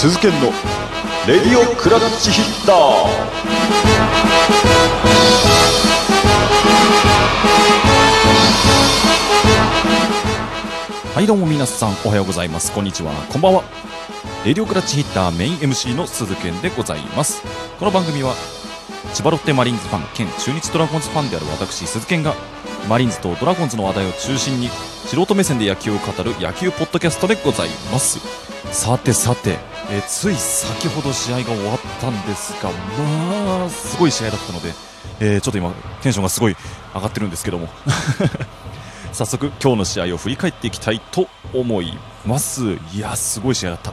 鈴研の。レディオクラッチヒッター。はいどうも皆さんおはようございます。こんにちは。こんばんは。レディオクラッチヒッターメイン MC の鈴健でございます。この番組は千葉ロッテマリーンズファン兼中日ドラゴンズファンである私鈴健がマリーンズとドラゴンズの話題を中心に素人目線で野球を語る野球ポッドキャストでございます。さてさて、えつい先ほど試合が終わったんですがまあすごい試合だったので、えーちょっと今テンションがすごい上がってるんですけども。早速今日の試合を振り返っていきたいと思います。いやすごい試合だった。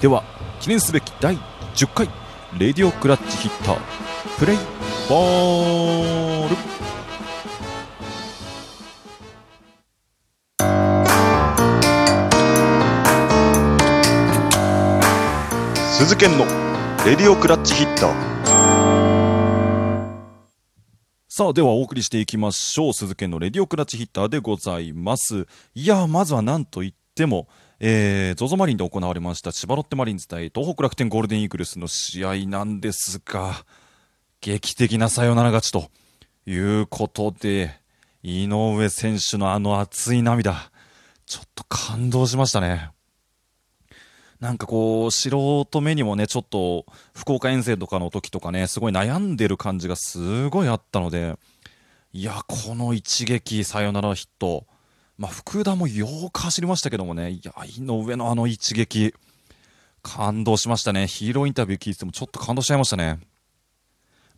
では記念すべき第10回レディオクラッチヒッタープレイボール。鈴研のレディオクラッチヒッター。さあではお送りしていきましょう。鈴研のレディオクラッチヒッターでございます。いやまずは何といってもえー、ZOZO マリンで行われました千葉ロッテマリンズ対東北楽天ゴールデンイーグルスの試合なんですが劇的なサヨナラ勝ちということで井上選手のあの熱い涙ちょっと感動しましたね。なんかこう、素人目にもね、ちょっと、福岡遠征とかの時とかね、すごい悩んでる感じがすごいあったので、いや、この一撃サヨナラヒット、まあ、福田もよーく走りましたけどもね、いや、井上のあの一撃、感動しましたね。ヒーローインタビュー聞いててもちょっと感動しちゃいましたね。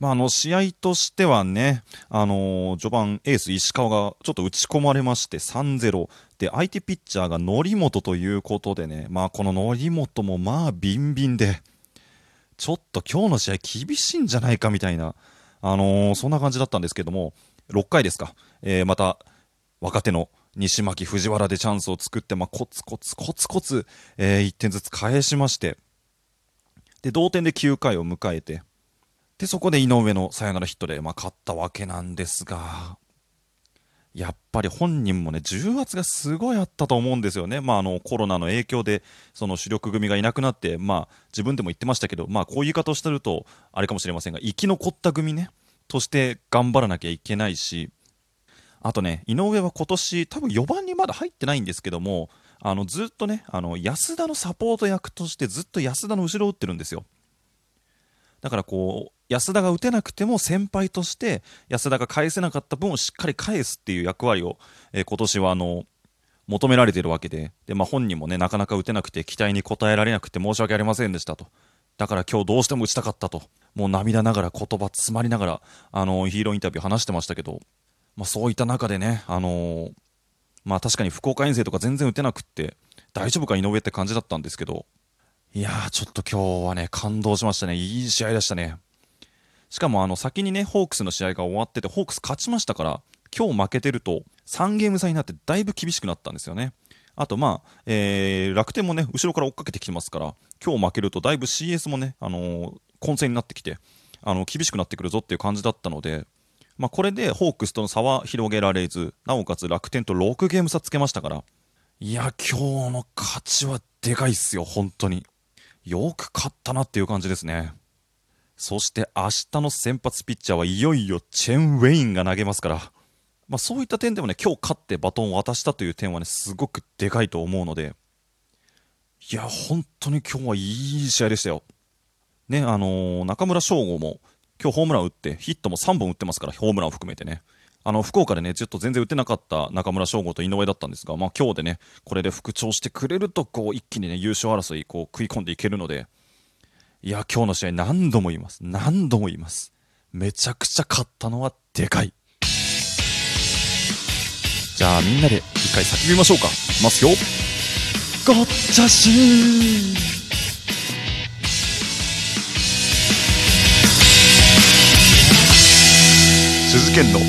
まあ、あの試合としてはね、あのー序盤、エース石川がちょっと打ち込まれまして3-0で相手ピッチャーが則本ということでね、まあ、この則本もまあビンビンでちょっと今日の試合厳しいんじゃないかみたいな、あのーそんな感じだったんですけども6回ですか、えーまた若手の西牧、藤原でチャンスを作って、まあ、コツコツコツコツ、え1点ずつ返しましてで同点で9回を迎えてで、そこで井上のサヨナラヒットで、まあ、勝ったわけなんですが、やっぱり本人もね、重圧がすごいあったと思うんですよね。まあ、あの、コロナの影響で、その主力組がいなくなって、まあ、自分でも言ってましたけど、まあ、こういう言い方をしてると、あれかもしれませんが、生き残った組ね、として頑張らなきゃいけないし、あとね、井上は今年、多分4番にまだ入ってないんですけども、あの、ずっとね、あの、安田のサポート役としてずっと安田の後ろを打ってるんですよ。だからこう、安田が打てなくても先輩として安田が返せなかった分をしっかり返すっていう役割を、えー今年はあの求められているわけでで、まあ、本人もねなかなか打てなくて期待に応えられなくて申し訳ありませんでしたと。だから今日どうしても打ちたかったと。もう涙ながら言葉詰まりながらあのヒーローインタビュー話してましたけど、まあ、そういった中でね、あのーまあ、確かに福岡遠征とか全然打てなくって大丈夫か井上って感じだったんですけどいやーちょっと今日はね感動しましたね。いい試合でしたね。しかもあの先にねホークスの試合が終わっててホークス勝ちましたから今日負けてると3ゲーム差になってだいぶ厳しくなったんですよね。あとまあ、えー楽天もね後ろから追っかけてきてますから今日負けるとだいぶ CS もね、あのー混戦になってきてあの厳しくなってくるぞっていう感じだったので、まあ、これでホークスとの差は広げられずなおかつ楽天と6ゲーム差つけましたからいや今日の勝ちはでかいっすよ本当に。よく勝ったなっていう感じですね。そして明日の先発ピッチャーはいよいよチェン・ウェインが投げますから、まあ、そういった点でもね、今日勝ってバトンを渡したという点はね、すごくでかいと思うので、いや、本当に今日はいい試合でしたよ。ね、あのー中村翔吾も今日ホームラン打って、ヒットも3本打ってますから、ホームランを含めてね。あの、福岡でね、ちょっと全然打てなかった中村翔吾と井上だったんですが、まあ今日でね、これで復調してくれると、こう、一気にね、優勝争い、こう、食い込んでいけるので、いや、今日の試合何度も言います。何度も言います。めちゃくちゃ勝ったのはでかい。じゃあみんなで一回叫びましょうか。いきますよ。ゴッチャシー鈴研の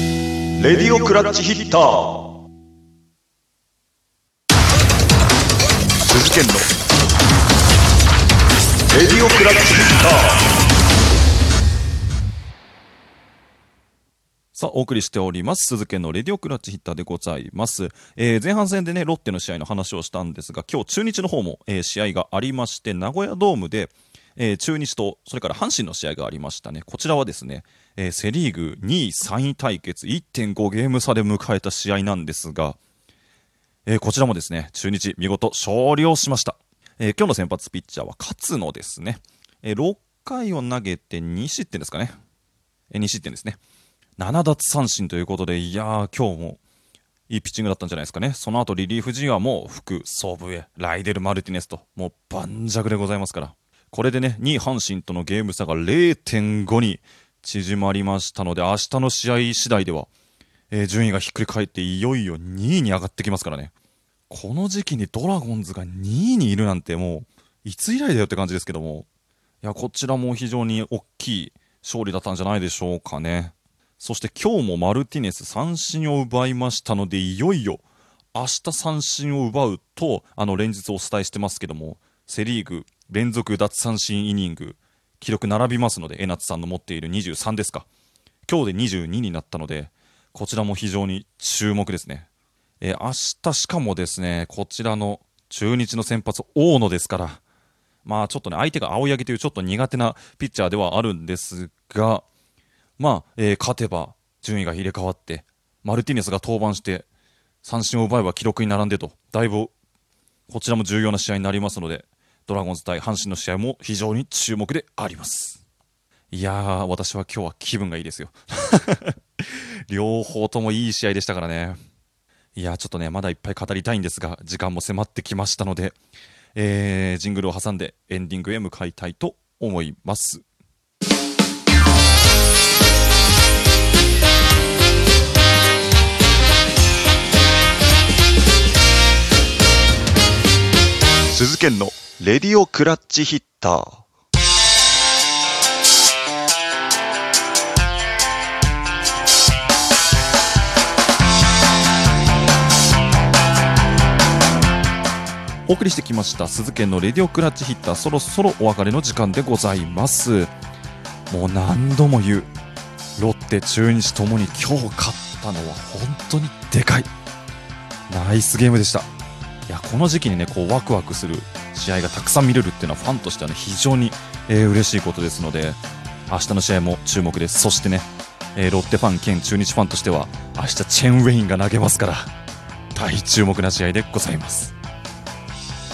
レディオクラッチヒッター鈴研のレディオクラッチヒッタさあ、お送りしております。鈴研のレディオクラッチヒッターでございます。えー前半戦でね、ロッテの試合の話をしたんですが、今日中日の方も、えー試合がありまして、名古屋ドームで、えー中日と、それから阪神の試合がありましたね。こちらはですね、えーセリーグ2位3位対決1.5ゲーム差で迎えた試合なんですが、えーこちらもですね、中日見事勝利をしました。えー今日の先発ピッチャーは勝野ですね。えー6回を投げて2失点ですかね。えー2失点ですね。7奪三振ということで、いやー、今日もいいピッチングだったんじゃないですかね。その後リリーフ陣はもう福、ソブエ、ライデル・マルティネスと、もう盤石でございますから。これでね、2位阪神とのゲーム差が0.5に縮まりましたので、明日の試合次第では、えー順位がひっくり返っていよいよ2位に上がってきますからね。この時期にドラゴンズが2位にいるなんてもう、いつ以来だよって感じですけども、いや、こちらも非常に大きい勝利だったんじゃないでしょうかね。そして今日もマルティネス三振を奪いましたので、いよいよ明日三振を奪うと、あの連日お伝えしてますけども、セ・リーグ連続奪三振イニング、記録並びますので、江夏さんの持っている23ですか。今日で22になったので、こちらも非常に注目ですね。えー明日しかもですね、こちらの中日の先発、大野ですから、まあちょっとね、相手が青柳というちょっと苦手なピッチャーではあるんですが、まあ、えー勝てば順位が入れ替わって、マルティネスが登板して、三振を奪えば記録に並んでと、だいぶこちらも重要な試合になりますので、ドラゴンズ対阪神の試合も非常に注目であります。いやー、私は今日は気分がいいですよ。両方ともいい試合でしたからね。いや、ちょっとね、まだいっぱい語りたいんですが、時間も迫ってきましたので、えー、ジングルを挟んでエンディングへ向かいたいと思います。鈴研のレディオクラッチヒッター。お送りしてきました鈴研のレディオクラッチヒッターそろそろお別れの時間でございます。もう何度も言うロッテ中日ともに今日勝ったのは本当にでかいナイスゲームでした。いやこの時期にねこうワクワクする試合がたくさん見れるっていうのはファンとしてはね非常に、えー嬉しいことですので明日の試合も注目です。そしてね、えーロッテファン兼中日ファンとしては明日チェンウェインが投げますから大注目な試合でございます。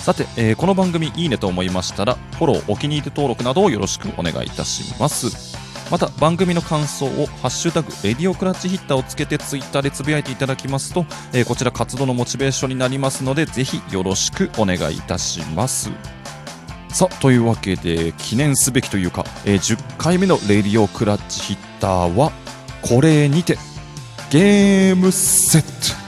さて、えーこの番組いいねと思いましたらフォローお気に入り登録などをよろしくお願いいたします。また番組の感想を「ハッシュタグレディオクラッチヒッター」をつけてツイッターでつぶやいていただきますと、えーこちら活動のモチベーションになりますのでぜひよろしくお願いいたします。さあというわけで記念すべきというか、えー10回目のレディオクラッチヒッターはこれにてゲームセット。